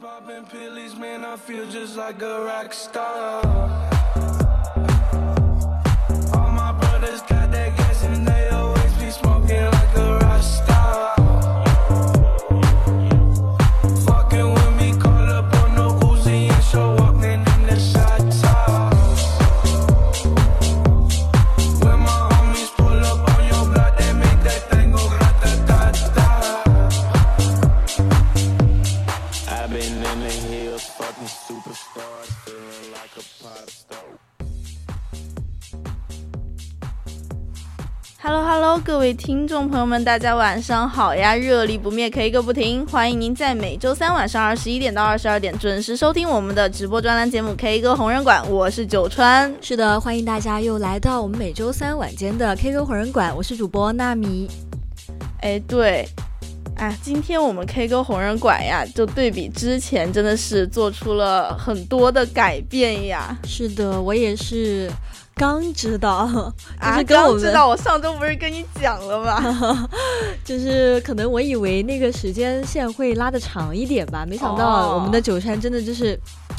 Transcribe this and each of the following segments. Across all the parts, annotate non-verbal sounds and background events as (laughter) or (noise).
popping pillies, man, I feel just like a rock star. 各位听众朋友们，大家晚上好呀！热力不灭，K 歌不停，欢迎您在每周三晚上二十一点到二十二点准时收听我们的直播专栏节目《K 歌红人馆》，我是九川。是的，欢迎大家又来到我们每周三晚间的 K 歌红人馆，我是主播纳米。哎，对，哎，今天我们 K 歌红人馆呀，就对比之前，真的是做出了很多的改变呀。是的，我也是。刚知道，(laughs) 就是刚知道，我上周不是跟你讲了吗？(laughs) 就是可能我以为那个时间线会拉的长一点吧，没想到我们的九川真的就是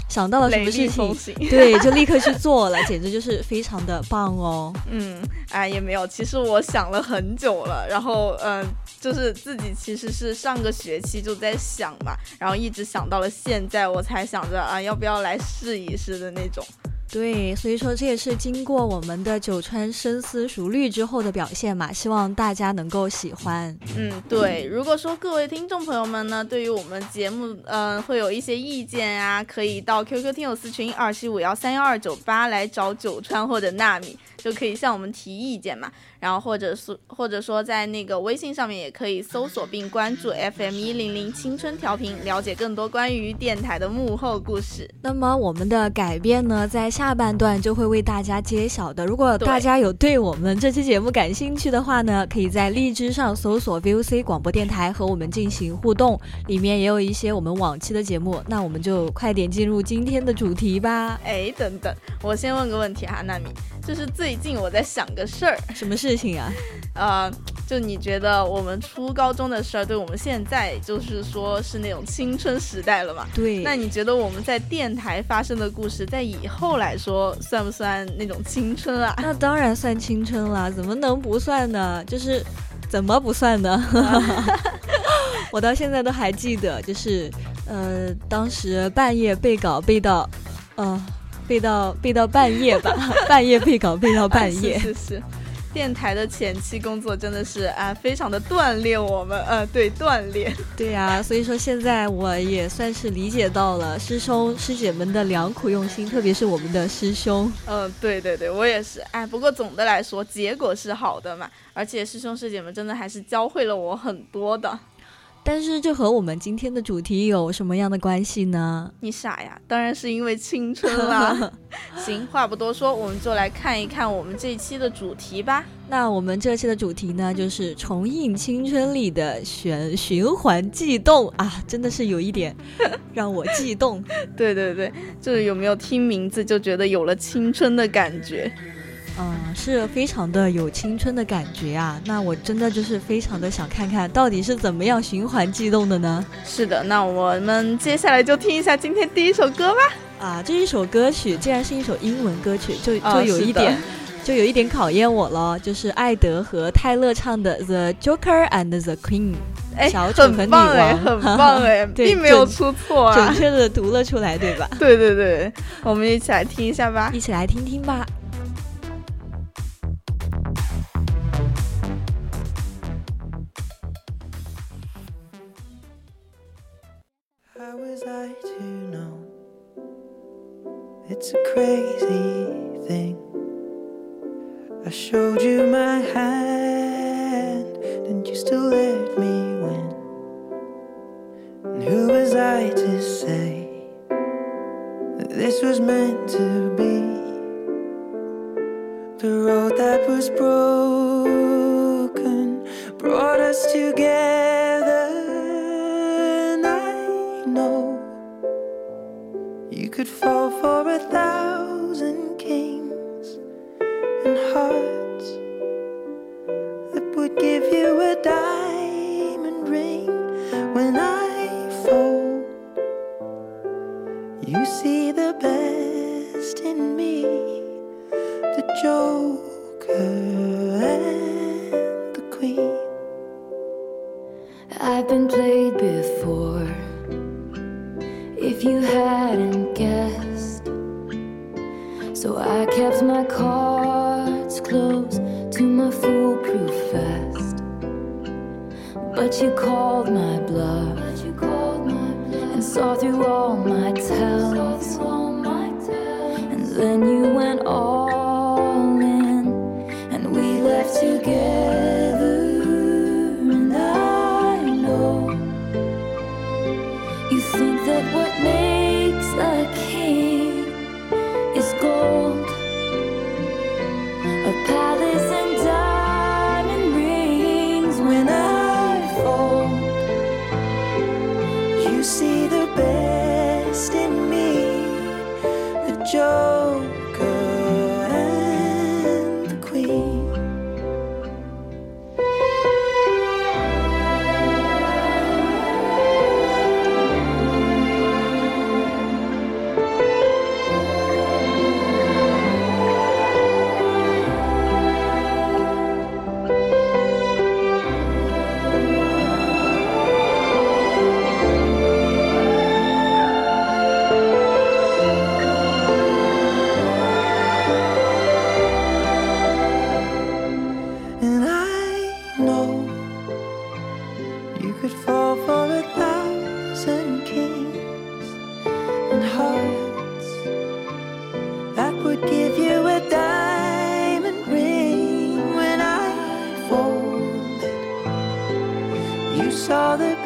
想到了什么事情，对，就立刻去做了，简直就是非常的棒哦。嗯，哎，也没有，其实我想了很久了，然后嗯，就是自己其实是上个学期就在想嘛，然后一直想到了现在，我才想着啊，要不要来试一试的那种。对，所以说这也是经过我们的九川深思熟虑之后的表现嘛，希望大家能够喜欢。嗯，对。如果说各位听众朋友们呢，对于我们节目，嗯，会有一些意见啊，可以到 QQ 听友私群二七五幺三幺二九八来找九川或者纳米，就可以向我们提意见嘛。然后或者是或者说在那个微信上面也可以搜索并关注 FM 一零零青春调频，了解更多关于电台的幕后故事。那么我们的改变呢，在下半段就会为大家揭晓的。如果大家有对我们这期节目感兴趣的话呢，可以在荔枝上搜索 VOC 广播电台和我们进行互动，里面也有一些我们往期的节目。那我们就快点进入今天的主题吧。哎，等等，我先问个问题哈，纳米。就是最近我在想个事儿，什么事情啊？(laughs) 呃，就你觉得我们初高中的事儿，对我们现在就是说是那种青春时代了嘛？对。那你觉得我们在电台发生的故事，在以后来说算不算那种青春啊？那当然算青春了，怎么能不算呢？就是怎么不算呢？(laughs) 我到现在都还记得，就是呃，当时半夜背稿背到，呃。背到背到半夜吧，(laughs) 半夜背稿背到半夜。是是，电台的前期工作真的是啊，非常的锻炼我们，呃，对，锻炼。(laughs) 对呀，所以说现在我也算是理解到了师兄师姐们的良苦用心，特别是我们的师兄。嗯，对对对，我也是。哎，不过总的来说，结果是好的嘛，而且师兄师姐们真的还是教会了我很多的。但是这和我们今天的主题有什么样的关系呢？你傻呀，当然是因为青春啦。(laughs) 行，话不多说，我们就来看一看我们这一期的主题吧。那我们这期的主题呢，就是重映青春里的循循环悸动啊，真的是有一点让我悸动。(laughs) 对对对，就是有没有听名字就觉得有了青春的感觉？嗯，是非常的有青春的感觉啊！那我真的就是非常的想看看到底是怎么样循环悸动的呢？是的，那我们接下来就听一下今天第一首歌吧。啊，这一首歌曲竟然是一首英文歌曲，就就有一点，就有一点考验我了。就是艾德和泰勒唱的《The Joker and the Queen》，小丑和女王，很 (laughs) 棒哎，并没有出错，准确的读了出来，对吧？(laughs) 对对对，我们一起来听一下吧，一起来听听吧。It's a crazy thing. I showed you my hand, and you still let me win. And who was I to say that this was meant to be. The road that was broken brought us together, could fall for a thousand kings and hearts that would give you a diamond ring when I fall. You see the best in me, the Joker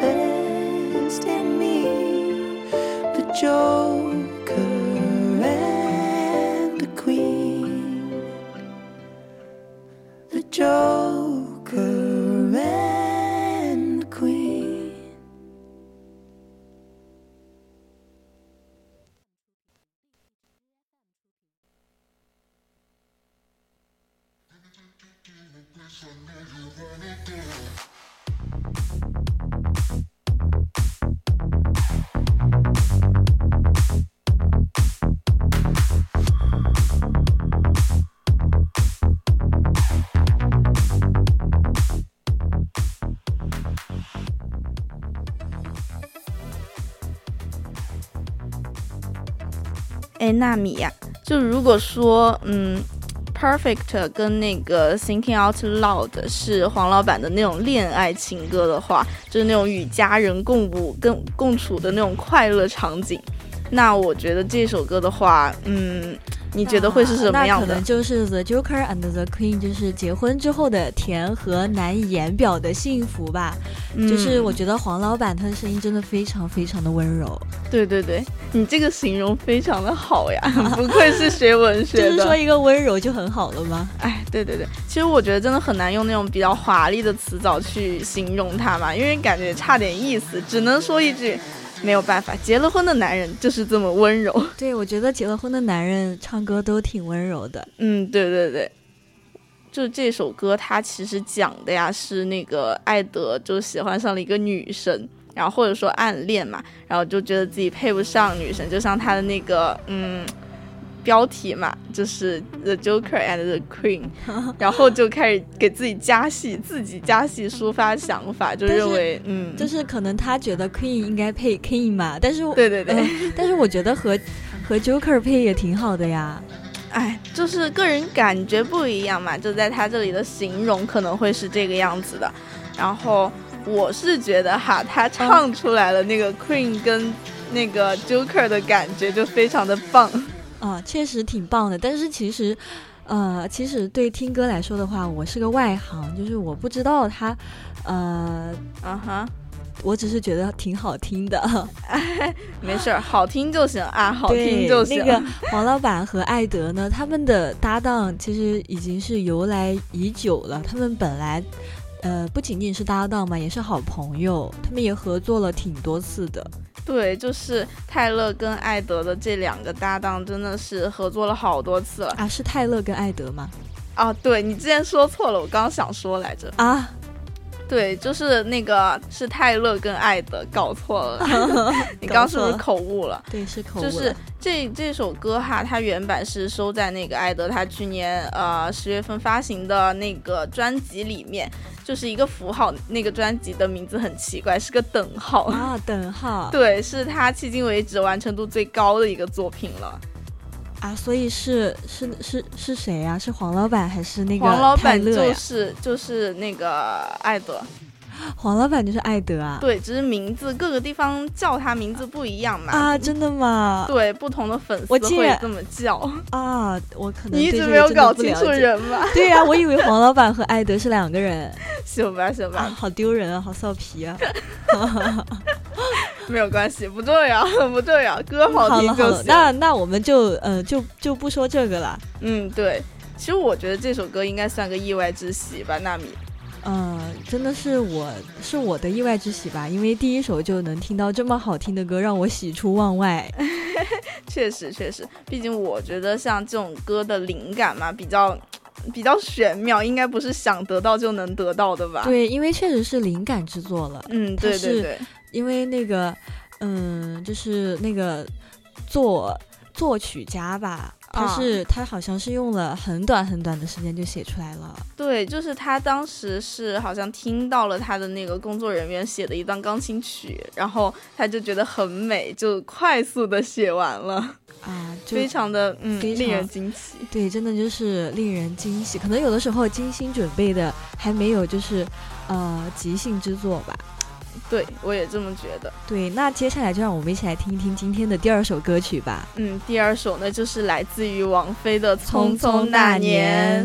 best in me, the Joker 纳米呀、就如果说，嗯，Perfect 跟那个 Thinking Out Loud 是黄老板的那种恋爱情歌的话，就是那种与家人共舞、跟共处的那种快乐场景，那我觉得这首歌的话，嗯，你觉得会是什么样的那可能？就是 The Joker and the Queen，就是结婚之后的甜和难以言表的幸福吧。嗯就是嗯我觉得黄老板他的声音真的非常非常的温柔，对对对，你这个形容非常的好呀，(laughs) 不愧是学文学的。就是说一个温柔就很好了吗？哎，对对对，其实我觉得真的很难用那种比较华丽的词藻去形容他嘛，因为感觉差点意思，只能说一句，没有办法，结了婚的男人就是这么温柔。(laughs) 对，我觉得结了婚的男人唱歌都挺温柔的。嗯，对对对，就这首歌，它其实讲的呀是那个艾德就喜欢上了一个女生，然后或者说暗恋嘛，然后就觉得自己配不上女生，就像他的那个嗯标题嘛，就是 The Joker and the Queen，(laughs) 然后就开始给自己加戏，自己加戏抒发想法，就认为嗯，就是可能他觉得 Queen 应该配 King 嘛，但是对对对。嗯但是我觉得和和 Joker 配也挺好的呀。哎，就是个人感觉不一样嘛，就在他这里的形容可能会是这个样子的。然后我是觉得哈，他唱出来了那个 Queen 跟那个 Joker 的感觉就非常的棒。啊，确实挺棒的。但是其实，呃，其实对听歌来说的话，我是个外行，就是我不知道他，呃，啊哈，我只是觉得挺好听的。(laughs) 没事儿，好听就行啊，好听就行。那个 (laughs) 黄老板和艾德呢，他们的搭档其实已经是由来已久了。他们本来，呃，不仅仅是搭档嘛，也是好朋友。他们也合作了挺多次的。对，就是泰勒跟艾德的这两个搭档，真的是合作了好多次了啊。是泰勒跟艾德吗？啊，对你之前说错了，我刚刚想说来着啊。对，就是那个是泰勒跟艾德，搞错了。(laughs) 你刚是不是口误了？对，是口误。就是这这首歌哈，它原版是收在那个艾德他去年呃十月份发行的那个专辑里面，就是一个符号。那个专辑的名字很奇怪，是个等号啊，等号。对，是他迄今为止完成度最高的一个作品了。啊，所以是是是是谁呀？是黄老板还是那个黄老板？就是就是那个艾德，黄老板就是艾德啊。对，只是名字各个地方叫他名字不一样嘛。啊，真的吗？对，不同的粉丝会这么叫啊。我可能你一直没有搞清楚人吧？(laughs) 对呀，我以为黄老板和艾德是两个人。(laughs) 行吧，行吧，好丢人啊，好臊皮啊。(laughs) (laughs) 没有关系，不重要，(laughs) 不重要，歌好听就行。那那我们就呃就就不说这个了。嗯，对，其实我觉得这首歌应该算个意外之喜吧，纳米。嗯，真的是我是我的意外之喜吧，因为第一首就能听到这么好听的歌，让我喜出望外。(laughs) 确实确实，毕竟我觉得像这种歌的灵感嘛，比较比较玄妙，应该不是想得到就能得到的吧？对，因为确实是灵感制作了。嗯，对对对。因为那个，嗯，就是那个作作曲家吧，他是他好像是用了很短很短的时间就写出来了。对，就是他当时是好像听到了他的那个工作人员写的一段钢琴曲，然后他就觉得很美，就快速的写完了啊，(laughs) 非常的嗯，令人惊喜。对，真的就是令人惊喜。可能有的时候精心准备的还没有就是呃即兴之作吧。对，我也这么觉得。对，那接下来就让我们一起来听一听今天的第二首歌曲吧。嗯，第二首呢就是来自于王菲的《匆匆那年》。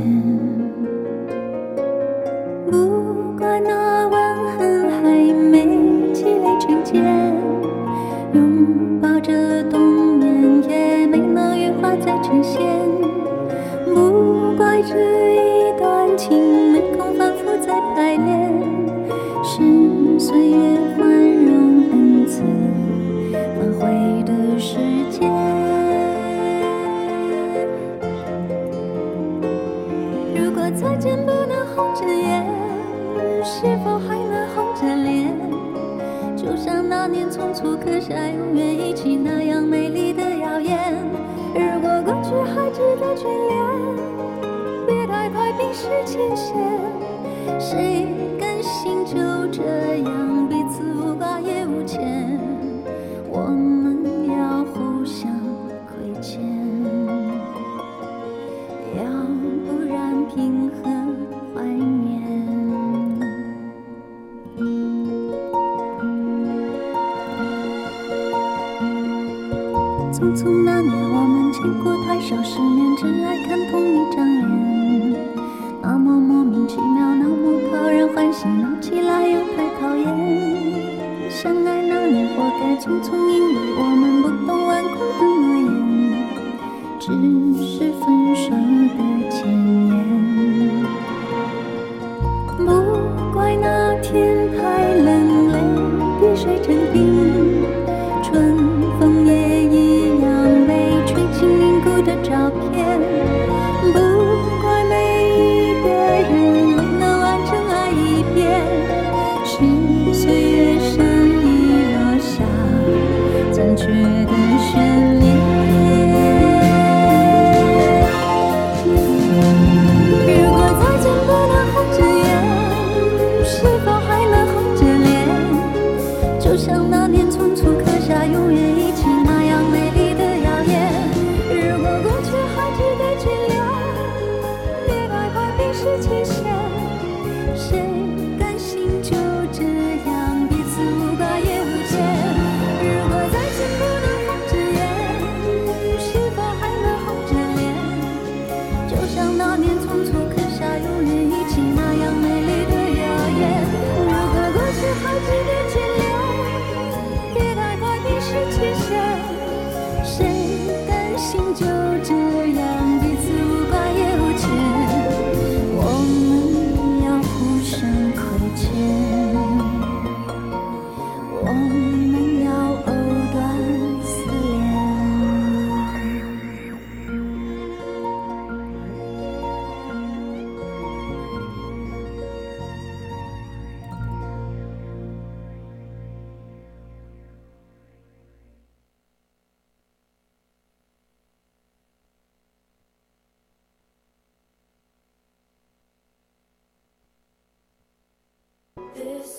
莫名其妙，那么讨人欢喜，闹起来又太讨厌。相爱那年，活该匆匆，因为我们不懂顽固的诺言，只是分手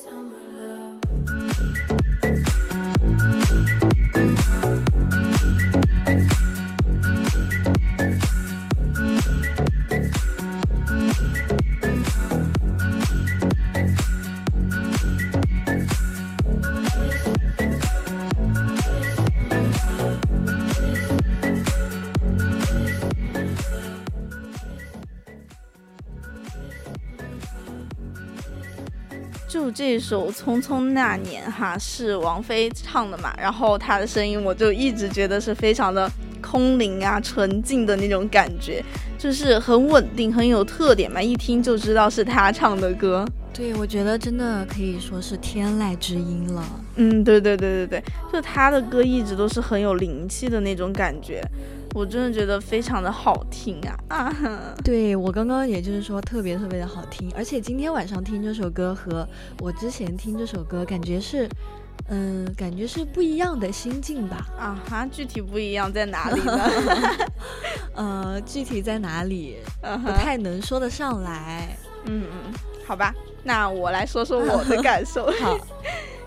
就这首《匆匆那年》哈，是王菲唱的嘛，然后她的声音我就一直觉得是非常的空灵啊、纯净的那种感觉，就是很稳定、很有特点嘛，一听就知道是她唱的歌。对，我觉得真的可以说是天籁之音了。嗯，对对对对对，就她的歌一直都是很有灵气的那种感觉，我真的觉得非常的好听啊啊！(laughs) 对我刚刚也就是说特别特别的好听，而且今天晚上听这首歌和我之前听这首歌感觉是，嗯，感觉是不一样的心境吧。啊哈，具体不一样在哪里呢？(laughs) (laughs) 呃，具体在哪里嗯不太能说得上来。嗯嗯，好吧，那我来说说我的感受。好，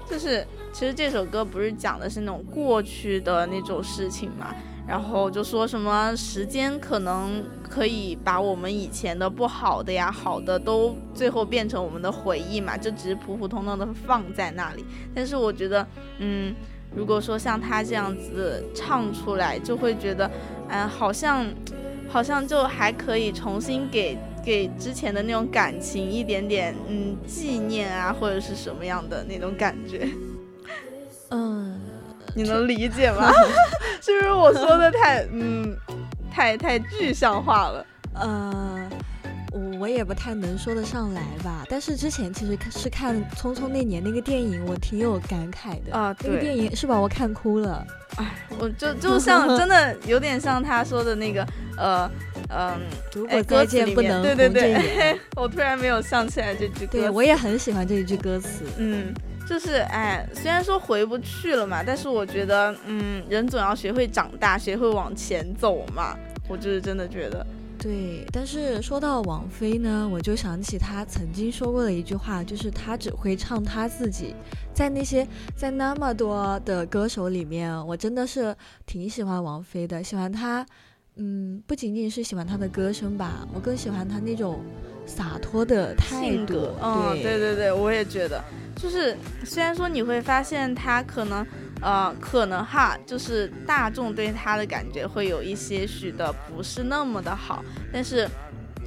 就是其实这首歌不是讲的是那种过去的那种事情嘛，然后就说什么时间可能可以把我们以前的不好的呀、好的都最后变成我们的回忆嘛，就只是普普通通的放在那里。但是我觉得，嗯，如果说像他这样子唱出来，就会觉得，嗯、好像好像就还可以重新给。给之前的那种感情一点点嗯纪念啊，或者是什么样的那种感觉，嗯，你能理解吗？(laughs) (laughs) 是不是我说的太嗯太太具象化了？呃，我我也不太能说得上来吧。但是之前其实是看《匆匆那年》那个电影，我挺有感慨的啊那个电影是把我看哭了。哎我就就像真的有点像他说的那个 (laughs) 呃嗯，如哎果再见不能对对对我突然没有想起来这句歌词。对我也很喜欢这一句歌词。嗯，就是哎，虽然说回不去了嘛，但是我觉得，嗯，人总要学会长大，学会往前走嘛。我就是真的觉得，对，但是说到王菲呢，我就想起她曾经说过的一句话，就是她只会唱她自己。在那些在那么多的歌手里面，我真的是挺喜欢王菲的，喜欢她。嗯，不仅仅是喜欢他的歌声吧，我更喜欢他那种洒脱的态度性格。，嗯，对对对对，我也觉得，就是虽然说你会发现他可能，呃，可能哈，就是大众对他的感觉会有一些许的不是那么的好，但是。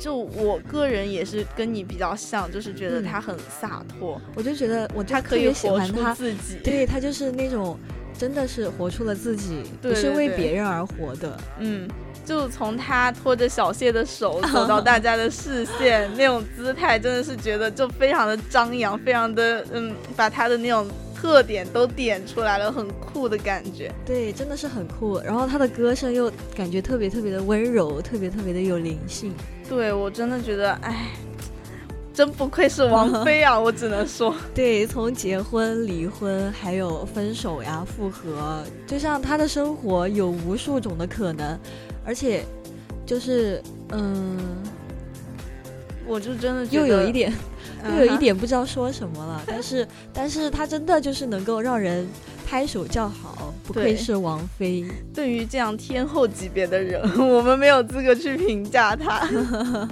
就我个人也是跟你比较像，就是觉得嗯他很洒脱，我就觉得我就他可以特别喜欢他，自己。对他就是那种真的是活出了自己，(laughs) 对不是为别人而活的。嗯，就从他拖着小谢的手走到大家的视线那种姿态真的是觉得就非常的张扬非常的嗯把他的那种特点都点出来了很酷的感觉。对真的是很酷然后他的歌声又感觉特别特别的温柔特别特别的有灵性。对我真的觉得唉真不愧是王菲啊 (laughs) 我只能说。对从结婚离婚还有分手呀复合就像他的生活有无数种的可能。而且，就是嗯，我就真的又有一点，(laughs) 又有一点不知道说什么了。(laughs) 但是，但是，他真的就是能够让人拍手叫好，不愧是王菲。对于这样天后级别的人，我们没有资格去评价他。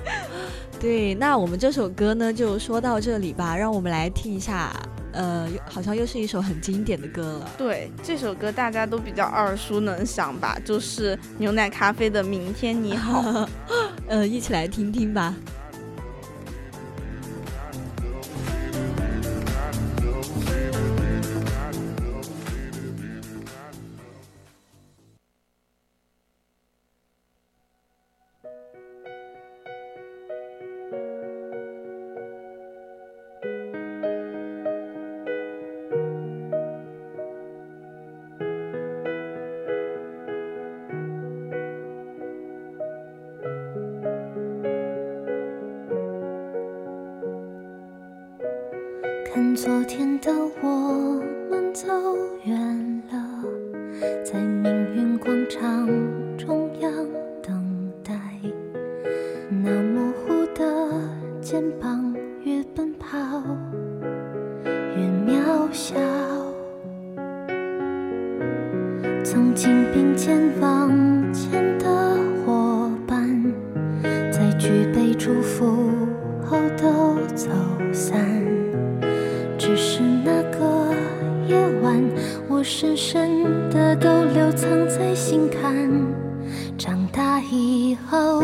(laughs) 对，那我们这首歌呢，就说到这里吧。让我们来听一下。呃，又好像又是一首很经典的歌了。对，这首歌大家都比较耳熟能详吧，就是牛奶咖啡的《明天你好》，(laughs) 呃，一起来听听吧。深深的都留藏在心坎。长大以后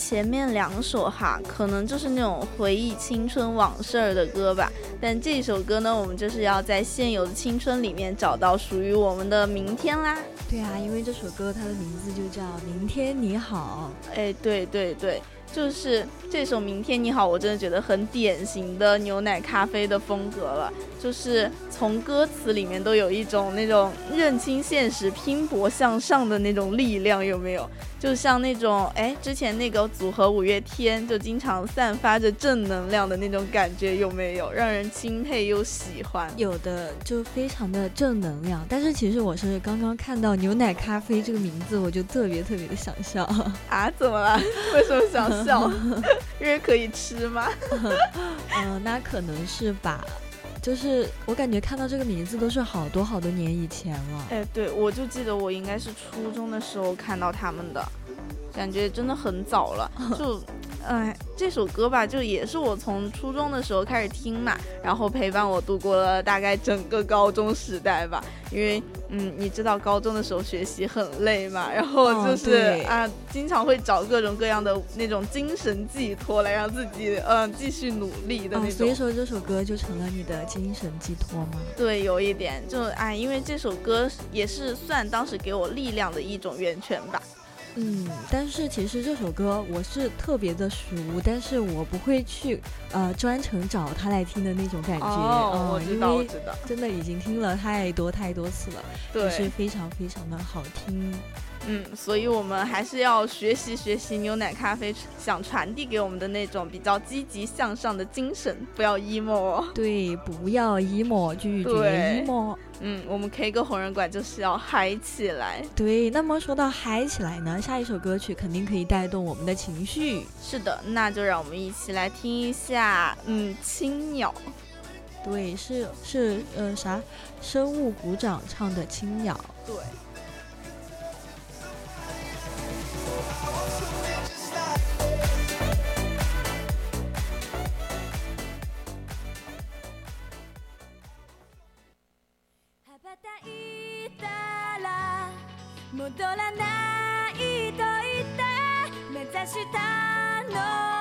前面两首哈，可能就是那种回忆青春往事儿的歌吧。但这首歌呢，我们就是要在现有的青春里面找到属于我们的明天啦。对啊，因为这首歌它的名字就叫《明天你好》。哎，对对对。就是这首《明天你好》，我真的觉得很典型的牛奶咖啡的风格了。就是从歌词里面都有一种那种认清现实、拼搏向上的那种力量，有没有？就像那种哎，之前那个组合五月天就经常散发着正能量的那种感觉，有没有？让人钦佩又喜欢。有的就非常的正能量。但是其实我是刚刚看到牛奶咖啡这个名字，我就特别特别的想笑啊！怎么了？为什么想笑？因为可以吃吗？嗯，(laughs) 那可能是吧。就是我感觉看到这个名字都是好多好多年以前了。哎，对，我就记得我应该是初中的时候看到他们的，感觉真的很早了。(laughs) 就，哎，这首歌吧，就也是我从初中的时候开始听嘛，然后陪伴我度过了大概整个高中时代吧，因为。嗯，你知道高中的时候学习很累嘛，(laughs) 然后就是啊，经常会找各种各样的那种精神寄托来让自己嗯继续努力的那种。所以说这首歌就成了你的精神寄托吗？对，有一点，就哎，因为这首歌也是算当时给我力量的一种源泉吧。嗯，但是其实这首歌我是特别的熟，但是我不会去呃专程找他来听的那种感觉。哦，我知道，我知道，真的已经听了太多太多次了，对，是非常非常的好听。嗯，所以我们还是要学习学习牛奶咖啡想传递给我们的那种比较积极向上的精神，不要 emo。对，不要 emo，拒绝 emo。嗯，我们 K 歌红人馆就是要嗨起来。对，那么说到嗨起来呢，下一首歌曲肯定可以带动我们的情绪。是的，那就让我们一起来听一下，嗯，青鸟。对，是是呃啥，生物鼓掌唱的青鸟。对。戻らないと言って目指したの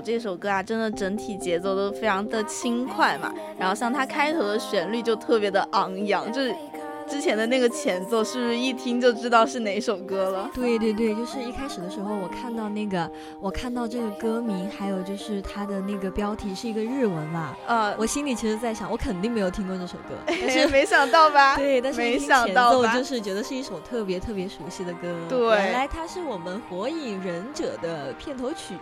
这首歌啊，真的整体节奏都非常的轻快嘛，然后像它开头的旋律就特别的昂扬，就是。之前的那个前奏是不是一听就知道是哪首歌了？对对对，就是一开始的时候，我看到那个，我看到这个歌名，还有就是它的那个标题是一个日文嘛，呃，我心里其实在想，我肯定没有听过这首歌，(laughs) 但是没想到吧？(laughs) 对，但是没想到就是觉得是一首特别特别熟悉的歌。对原来它是我们《火影忍者》的片头曲。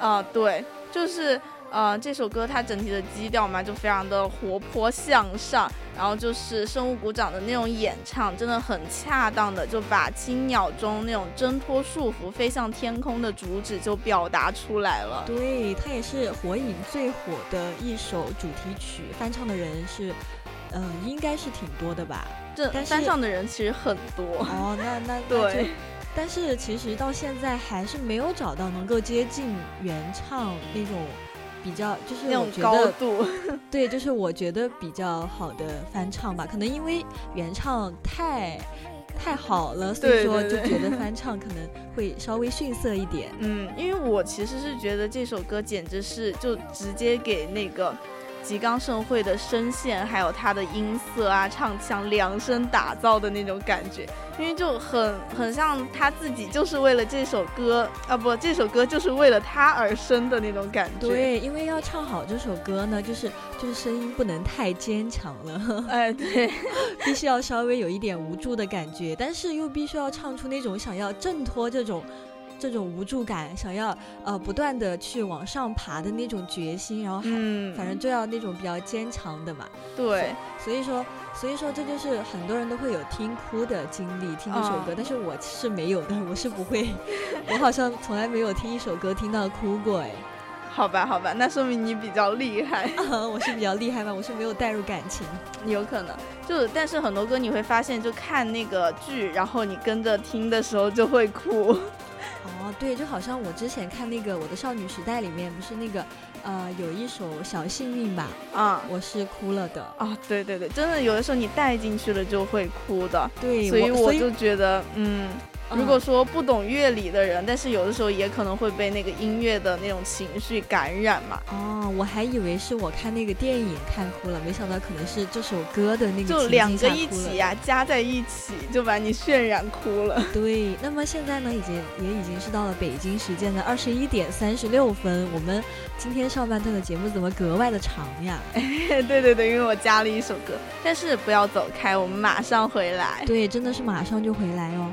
啊、对，就是呃这首歌它整体的基调嘛，就非常的活泼向上，然后就是生物鼓掌的那种演唱，真的很恰当的就把青鸟中那种挣脱束缚、飞向天空的主旨就表达出来了。对，它也是《火影》最火的一首主题曲，翻唱的人是，嗯、应该是挺多的吧？这翻唱的人其实很多。哦，那那那对就，但是其实到现在还是没有找到能够接近原唱那种比较，就是那种高度，(laughs) 对，就是我觉得比较好的翻唱吧。可能因为原唱太太好了，所以说就觉得翻唱可能会稍微逊色一点。嗯，因为我其实是觉得这首歌简直是就直接给那个吉冈盛会的声线，还有他的音色啊、唱腔量身打造的那种感觉，因为就很很像他自己就是为了这首歌啊，不，这首歌就是为了他而生的那种感觉。，对，因为要唱好这首歌呢，就是就是声音不能太坚强了，(laughs) 哎，对，必须要稍微有一点无助的感觉，但是又必须要唱出那种想要挣脱这种这种无助感，想要呃不断的去往上爬的那种决心，然后还、嗯，反正就要那种比较坚强的嘛。对，所以说，所以说这就是很多人都会有听哭的经历，听这首歌，嗯但是我是没有的，我是不会，(laughs) 我好像从来没有听一首歌听到哭过，哎，好吧，好吧，那说明你比较厉害。(laughs) 我是比较厉害吧，我是没有带入感情。(laughs) 有可能，就但是很多歌你会发现，就看那个剧，然后你跟着听的时候就会哭。哦，对，就好像我之前看那个《我的少女时代》里面，不是那个呃有一首《小幸运》吧，啊我是哭了的。啊，对对对，真的有的时候你带进去了就会哭的，对，所以我我就觉得，嗯，如果说不懂乐理的人，但是有的时候也可能会被那个音乐的那种情绪感染嘛。哦，我还以为是我看那个电影看哭了，没想到可能是这首歌的那个就两个一起呀、加在一起就把你渲染哭了。对，那么现在呢，已经也已经是到了北京时间的二十一点三十六分。我们今天上半段的节目怎么格外的长呀？(laughs) 对对对，因为我加了一首歌，但是不要走开，我们马上回来。对，真的是马上就回来哦。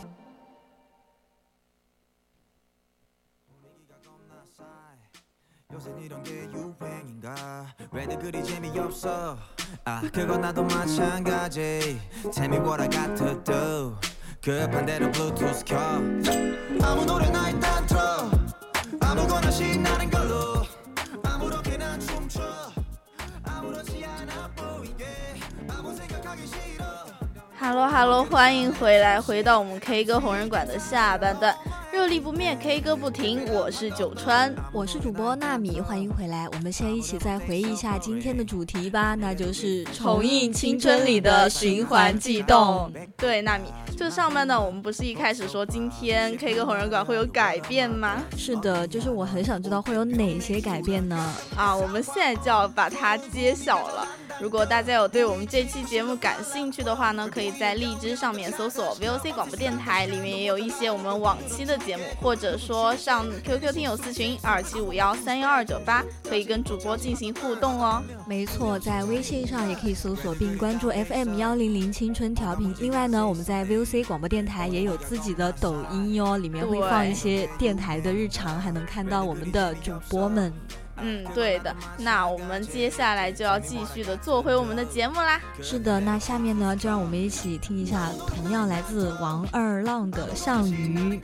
요새 이런 게 유행인가? 왜들 그리 재미없어? 아 그건 나도 마찬가지. Tell me what I got to do 급한 대로 블루투스 켜. 아무 노래나 일단 틀어. 아무거나 신나는 걸로 Hello Hello，欢迎回来，回到我们 K 歌红人馆的下半段，热力不灭，K 歌不停，我是九川。我是主播纳米，欢迎回来。我们先一起再回忆一下今天的主题吧，那就是重映青春里的循环悸动。对，纳米，就上半段我们不是一开始说今天 K 歌红人馆会有改变吗？是的，就是我很想知道会有哪些改变呢？啊，我们现在就要把它揭晓了。如果大家有对我们这期节目感兴趣的话呢，可以在荔枝上面搜索 VOC 广播电台，里面也有一些我们往期的节目，或者说上 QQ 听友私群二七五幺三幺二九八，可以跟主播进行互动哦。没错，在微信上也可以搜索并关注 FM 幺零零青春调频。另外呢，我们在 VOC 广播电台也有自己的抖音哟，里面会放一些电台的日常，还能看到我们的主播们。嗯，对的。那我们接下来就要继续的做回我们的节目啦。是的，那下面呢，就让我们一起听一下同样来自王二浪的《项羽》。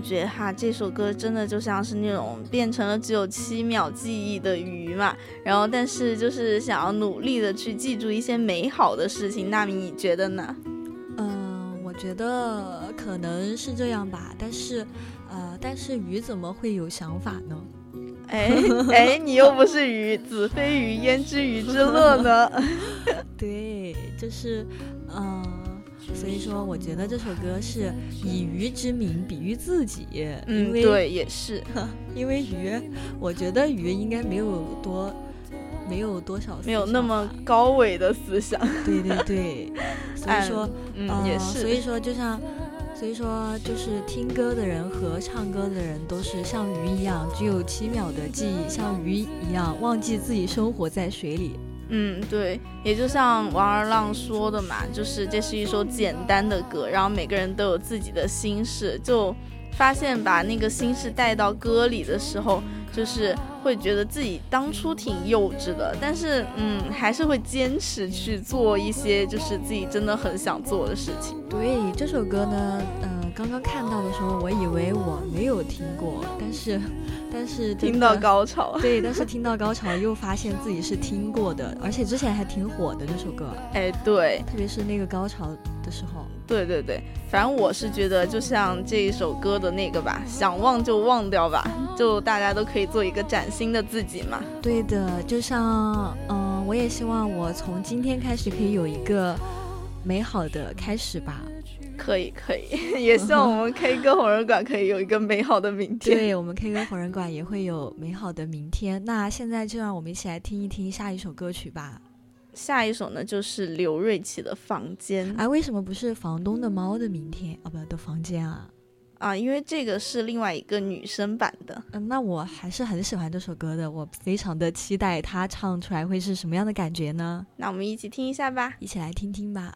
觉哈，这首歌真的就像是那种变成了只有七秒记忆的鱼嘛，然后但是就是想要努力的去记住一些美好的事情。纳米，你觉得呢？嗯，我觉得可能是这样吧，但是，呃，但是鱼怎么会有想法呢？哎哎，你又不是鱼，子非鱼焉知鱼之乐呢？(laughs) 对，就是，嗯、所以说我觉得这首歌是以鱼之名比喻自己，因嗯，为对，也是。(laughs) 因为鱼，我觉得鱼应该没有多，没有多少，没有那么，高伟的思想。(laughs) 对对对，(laughs) 所以说，嗯，呃也是。所以说就像。所以说，就是听歌的人和唱歌的人都是像鱼一样，只有七秒的记忆，像鱼一样忘记自己生活在水里。嗯，对，也就像王二浪说的嘛，就是这是一首简单的歌，然后每个人都有自己的心事，就发现把那个心事带到歌里的时候，就是会觉得自己当初挺幼稚的，但是嗯，还是会坚持去做一些就是自己真的很想做的事情。对这首歌呢，嗯、刚刚看到的时候，我以为我没有听过，但是，(laughs) 但是听到高潮，对，但是听到高潮又发现自己是听过的，而且之前还挺火的这首歌，哎，对，特别是那个高潮的时候。对对对，反正我是觉得，就像这一首歌的那个吧，想忘就忘掉吧，就大家都可以做一个崭新的自己嘛。对的，就像嗯、我也希望我从今天开始可以有一个美好的开始吧。可以可以，(laughs) 也希望我们 K 歌红人馆可以有一个美好的明天。对我们 K 歌红人馆也会有美好的明天。那现在就让我们一起来听一听下一首歌曲吧。下一首呢，就是刘瑞琦的《房间》啊，为什么不是房东的猫的明天啊？不的房间啊？啊，因为这个是另外一个女生版的。嗯，那我还是很喜欢这首歌的，我非常的期待她唱出来会是什么样的感觉呢？那我们一起听一下吧。一起来听听吧。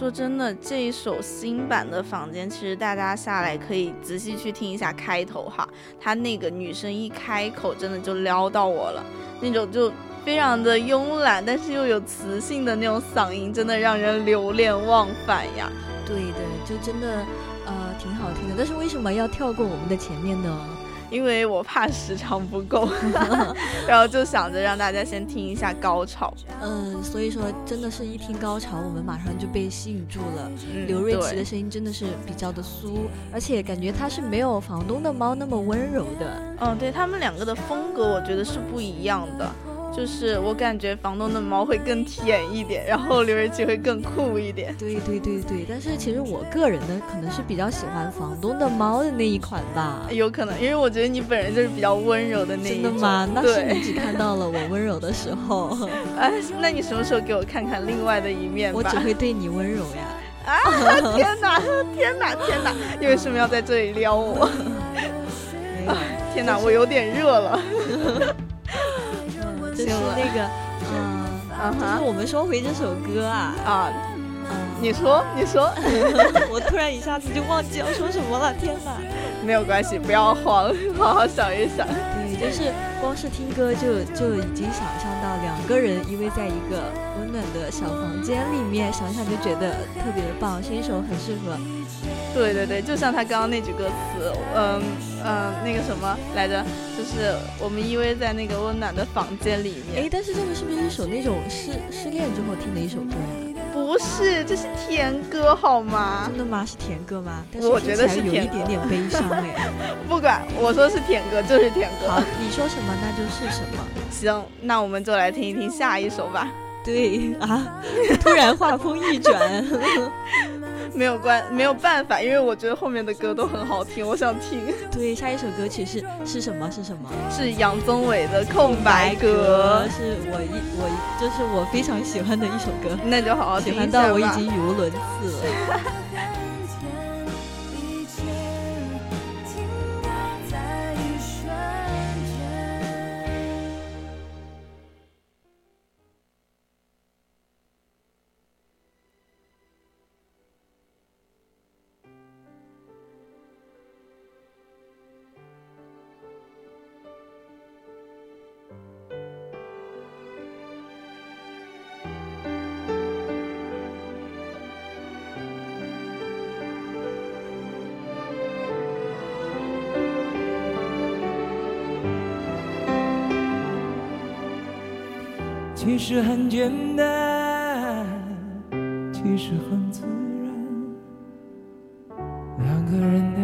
说真的，这一首新版的《房间》，其实大家下来可以仔细去听一下开头哈，她那个女生一开口，真的就撩到我了，那种就非常的慵懒，但是又有磁性的那种嗓音，真的让人流连忘返呀。对的，就真的呃挺好听的，但是为什么要跳过我们的前面呢？因为我怕时长不够，(laughs) 然后就想着让大家先听一下高潮。嗯，所以说真的是一听高潮，我们马上就被吸引住了。嗯刘瑞琦的声音真的是比较的酥，而且感觉他是没有房东的猫那么温柔的。嗯，对他们两个的风格，我觉得是不一样的。就是我感觉房东的猫会更甜一点，然后刘瑞琦会更酷一点。对对对对，但是其实我个人呢，可能是比较喜欢房东的猫的那一款吧。有可能，因为我觉得你本人就是比较温柔的那一种。真的吗？那是你，只看到了我温柔的时候，(laughs) 哎，那你什么时候给我看看另外的一面吧？我只会对你温柔呀。啊！天哪，天哪，天哪！你为什么要在这里撩我？(laughs) 啊，(laughs) 天哪，我有点热了。就是那个，嗯、啊就是我们说回这首歌啊，啊！嗯、你说，你说，(laughs) 我突然一下子就忘记要说什么了，天哪！没有关系，不要慌，(laughs) 好好想一想。对，就是光是听歌就就已经想象到两个人依偎在一个温暖的小房间里面，想想就觉得特别棒，是一首很适合。对对对，就像他刚刚那句歌词，嗯嗯，那个什么来着，就是我们依偎在那个温暖的房间里面哎，但是这个是不是一首那种失失恋之后听的一首歌呀？不是，这是甜歌好吗真？的吗？是甜歌吗？但是我觉得是甜歌一点点悲伤哎。(laughs) 不管我说是甜歌就是甜歌好歌。，你说什么那就是什么。行，那我们就来听一听下一首吧。对啊，突然话锋一转，(laughs) 没有关，没有办法，因为我觉得后面的歌都很好听，我想听。对，下一首歌曲是是什么？是什么？是杨宗纬的《空白格是我一我一就是我非常喜欢的一首歌》，，那就好好喜。欢到我已经语无伦次了。其实很简单，其实很自然，两个人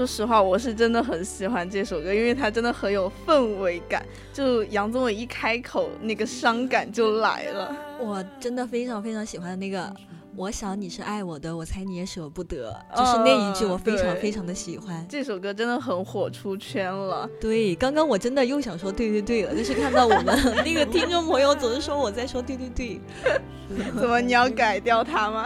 说实话，我是真的很喜欢这首歌，因为它真的很有氛围感。就杨宗纬一开口，那个伤感就来了。我真的非常非常喜欢那个。我想你是爱我的，我猜你也舍不得，就是那一句我非常非常的喜欢。这首歌真的很火出圈了。对，刚刚我真的又想说对对对了，但是看到我们 (laughs) 那个听众朋友总是说我在说对对对，(laughs) 怎么你要改掉它吗？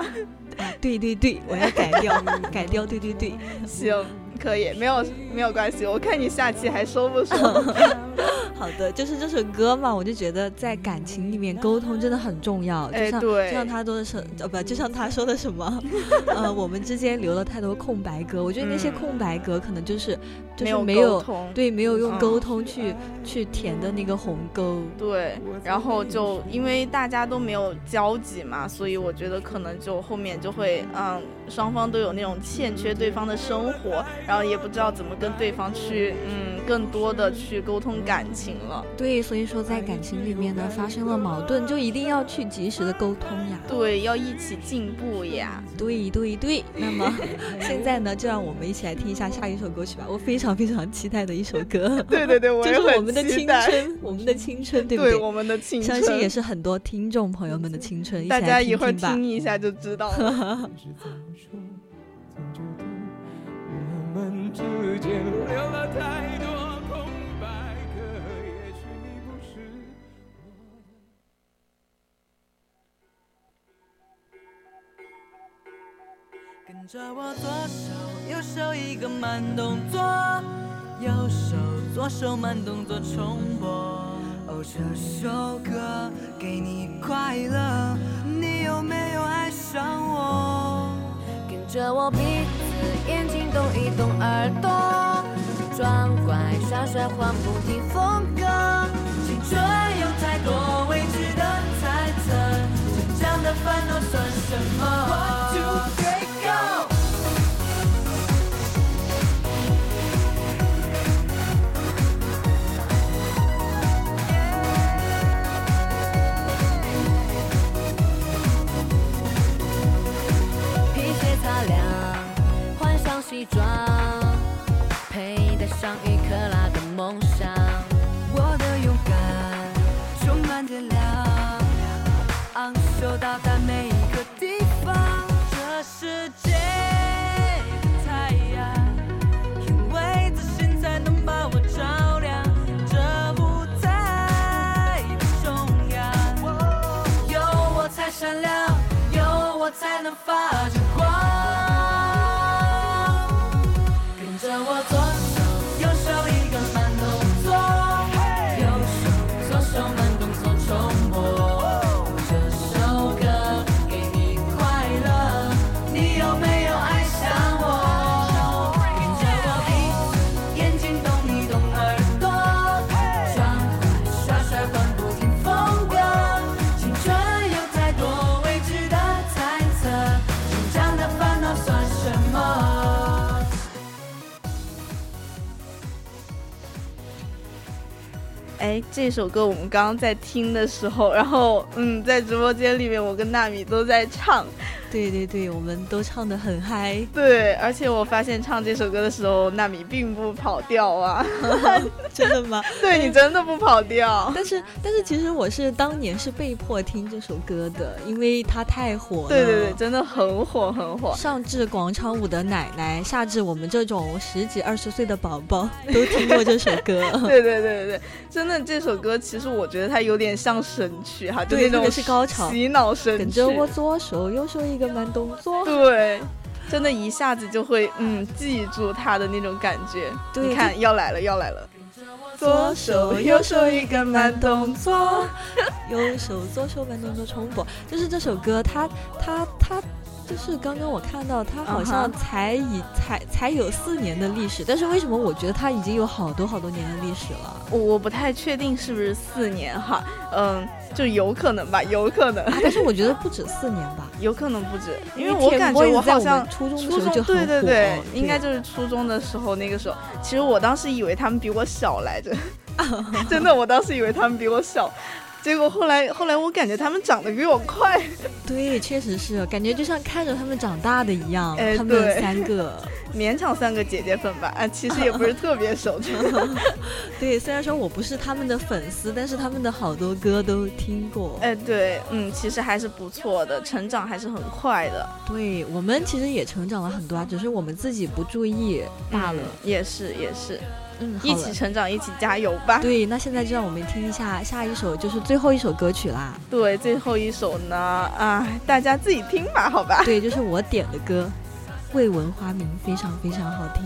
啊对对对，我要改掉改掉对对对。(laughs) 行，可以，没有没有关系，我看你下期还说不说？(laughs) 好的，就是这首歌嘛，我就觉得在感情里面沟通真的很重要。就像哎对就像他说的是，呃不，就像他说的什么，呃，(laughs) 我们之间留了太多空白格。我觉得那些嗯空白格可能就是就没有是没有对没有用嗯沟通去去填的那个鸿沟。对，然后就因为大家都没有交集嘛，所以我觉得可能就后面就会，嗯，双方都有那种欠缺对方的生活，然后也不知道怎么跟对方去，嗯，更多的去沟通感情了。对，所以说在感情里面呢，发生了矛盾，就一定要去及时的沟通呀。对，要一起进步呀。对对对，那么 (laughs) 现在呢，就让我们一起来听一下下一首歌曲吧。我非常非常期待的一首歌。(laughs) 对对对，(laughs) 我就是也很我们的青春，我们的青春，对不对我们的青春，相信也是很多听众朋友们的青春。大家一会儿。听一下就知道了。我们之间留了太多空白格。也许你不是我的。跟着我左手右手一个慢动作，右手左手慢动作重播。哦，这首歌给你快乐，你有没有爱上我？着我鼻子、眼睛动一动，耳朵装乖耍帅，换不停风格。青春有太多未知的这首歌我们刚刚在听的时候，然后嗯，在直播间里面，我跟纳米都在唱。对对对，我们都唱得很嗨。对，而且我发现唱这首歌的时候，纳米并不跑调啊。(laughs) 真的吗？(laughs) 对你真的不跑调。但是但是其实我是当年是被迫听这首歌的，因为它太火了。对对对，真的很火很火。上至广场舞的奶奶，下至我们这种十几二十岁的宝宝，(laughs) 都听过这首歌。对对对对对，真的这首歌其实我觉得它有点像神曲哈，就对，那种是高潮，洗脑神曲。跟着我左手右手一个慢动作。对。真的，一下子就会嗯记住他的那种感觉。你看要来了，要来了。左手右手一个慢动作，(laughs) 右手左手慢动作重播。就是这首歌，它它它。就是刚刚我看到它好像才以才才有四年的历史，但是为什么我觉得它已经有好多好多年的历史了？我我不太确定是不是四年哈，嗯，就有可能吧，有可能。啊、但是我觉得不止四年吧，(laughs) 有可能不止，因为我感觉我好像初中初中对对对，应该就是初中的时候那个时候。其实我当时以为他们比我小来着，真的，我当时以为他们比我小。结果后来，后来我感觉他们长得比我快。对，确实是，感觉就像看着他们长大的一样。哎、他们三个，(laughs) 勉强算个姐姐粉吧。啊，其实也不是特别熟。(laughs) 对，虽然说我不是他们的粉丝，但是他们的好多歌都听过。哎，对，嗯，其实还是不错的，成长还是很快的。对我们其实也成长了很多啊，只是我们自己不注意罢了。嗯、也是，也是。嗯，一起成长，一起加油吧！对，那现在就让我们听一下下一首，就是最后一首歌曲啦。对，最后一首呢，啊，大家自己听吧，好吧？对，就是我点的歌。未闻花名》，非常非常好听。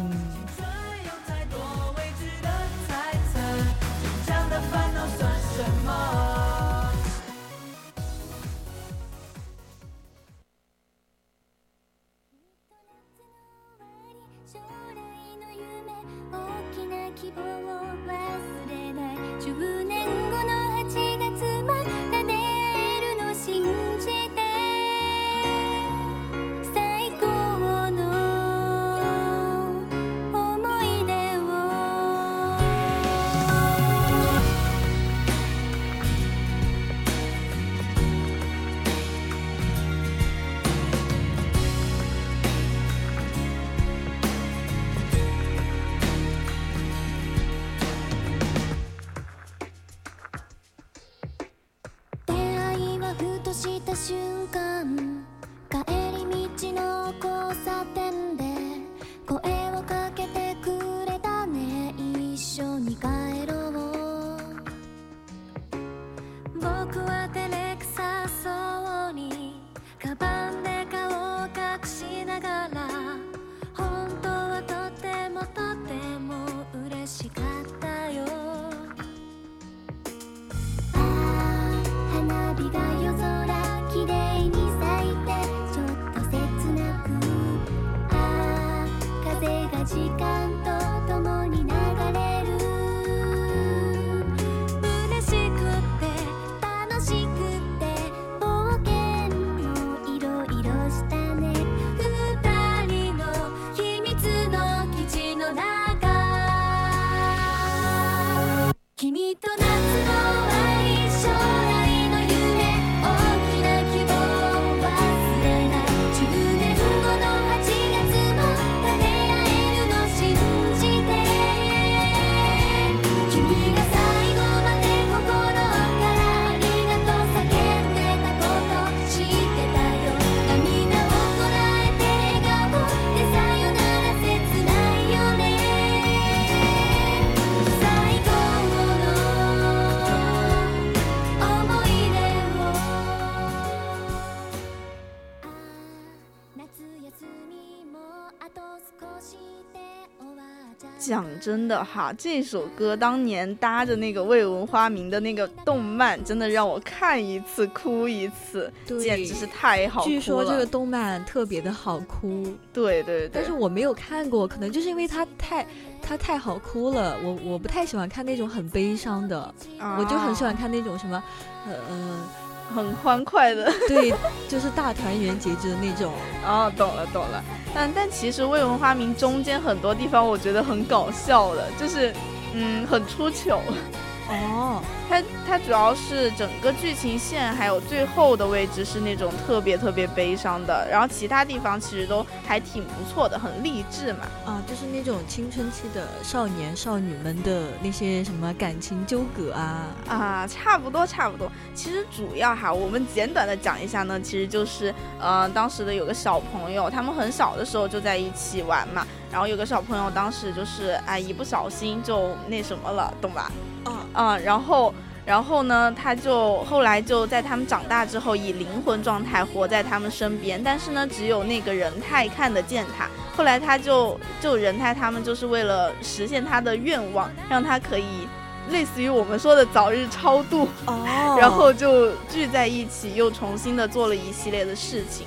大き讲真的哈，这首歌当年搭着那个未闻花名的那个动漫，真的让我看一次哭一次，对简直是太好哭了。据说这个动漫特别的好哭，对对对，但是我没有看过，可能就是因为它太它太好哭了，我我不太喜欢看那种很悲伤的，我就很喜欢看那种什么，呃呃，很欢快的。(laughs) 对，就是大团圆结局的那种。哦，懂了懂了。但但其实未闻花名中间很多地方我觉得很搞笑的，就是嗯很出糗。哦，它它主要是整个剧情线还有最后的位置是那种特别特别悲伤的，然后其他地方其实都还挺不错的，很励志嘛。啊，就是那种青春期的少年少女们的那些什么感情纠葛啊。啊，差不多差不多。其实主要哈，我们简短的讲一下呢，其实就是呃，当时的有个小朋友，他们很小的时候就在一起玩嘛，然后有个小朋友当时就是哎一不小心就那什么了，懂吧？啊啊，然后。然后呢，他就后来就在他们长大之后，以灵魂状态活在他们身边。但是呢，只有那个人太看得见他。后来他就就人太他们就是为了实现他的愿望，让他可以类似于我们说的早日超度，(laughs) 哦然后就聚在一起，又重新的做了一系列的事情。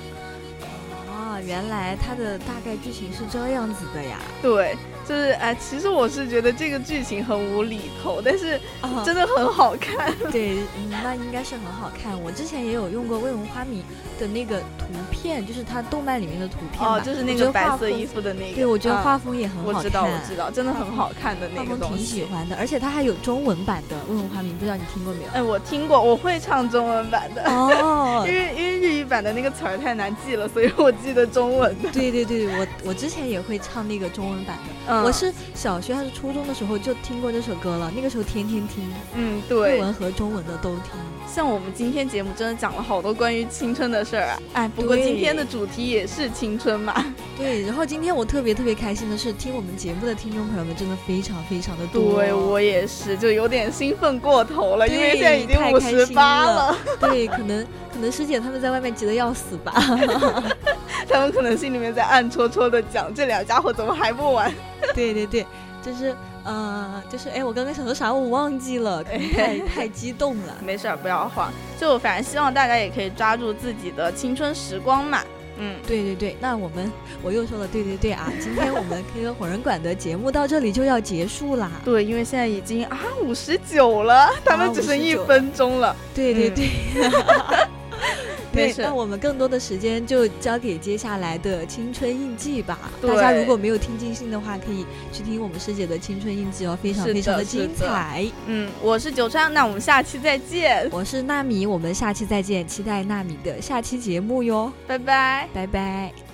啊，原来他的大概剧情是这样子的呀。对，就是哎，其实我是觉得这个剧情很无厘头，但是啊真的很好看。(laughs) 对，嗯，那应该是很好看。我之前也有用过未闻花名的那个图片，就是它动漫里面的图片哦，嘛就是那个白色衣服的那个。对，我觉得啊画风也很好看。我知道，我知道，真的很好看的那个东西。喜欢的，而且它还有中文版的未闻花名，不知道你听过没有？哎，我听过，我会唱中文版的。哦 (laughs) 因为因为日语版的那个词儿太难记了，所以我记得中文的。对对对，我我之前也会唱那个中文版的。嗯我是小学还是初中的时候就听过这首歌了，那个时候天天听，嗯，对日文和中文的都听。像我们今天节目真的讲了好多关于青春的事儿啊！哎，不过今天的主题也是青春嘛。对，然后今天我特别特别开心的是，听我们节目的听众朋友们真的非常非常的多。对我也是，就有点兴奋过头了，因为现在已经五十八了了。对，可能可能师姐他们在外面急得要死吧。(laughs) 他们可能心里面在暗戳戳的讲，这俩家伙怎么还不完？(laughs) 对对对，就是呃，就是哎，我刚刚想说啥我忘记了，太 (laughs) 太激动了。没事儿，不要慌。就反正希望大家也可以抓住自己的青春时光嘛。嗯，对对对，那我们我又说了对对对啊，今天我们 K 歌火人馆的节目到这里就要结束啦。对，因为现在已经啊五十九了，他们只剩一分钟了。对对对。(laughs) 对，那我们更多的时间就交给接下来的青春印记吧。大家如果没有听尽兴的话，可以去听我们师姐的青春印记哦，非常非常的精彩。嗯，我是九川，那我们下期再见。我是纳米，我们下期再见，期待纳米的下期节目哟。拜拜，拜拜。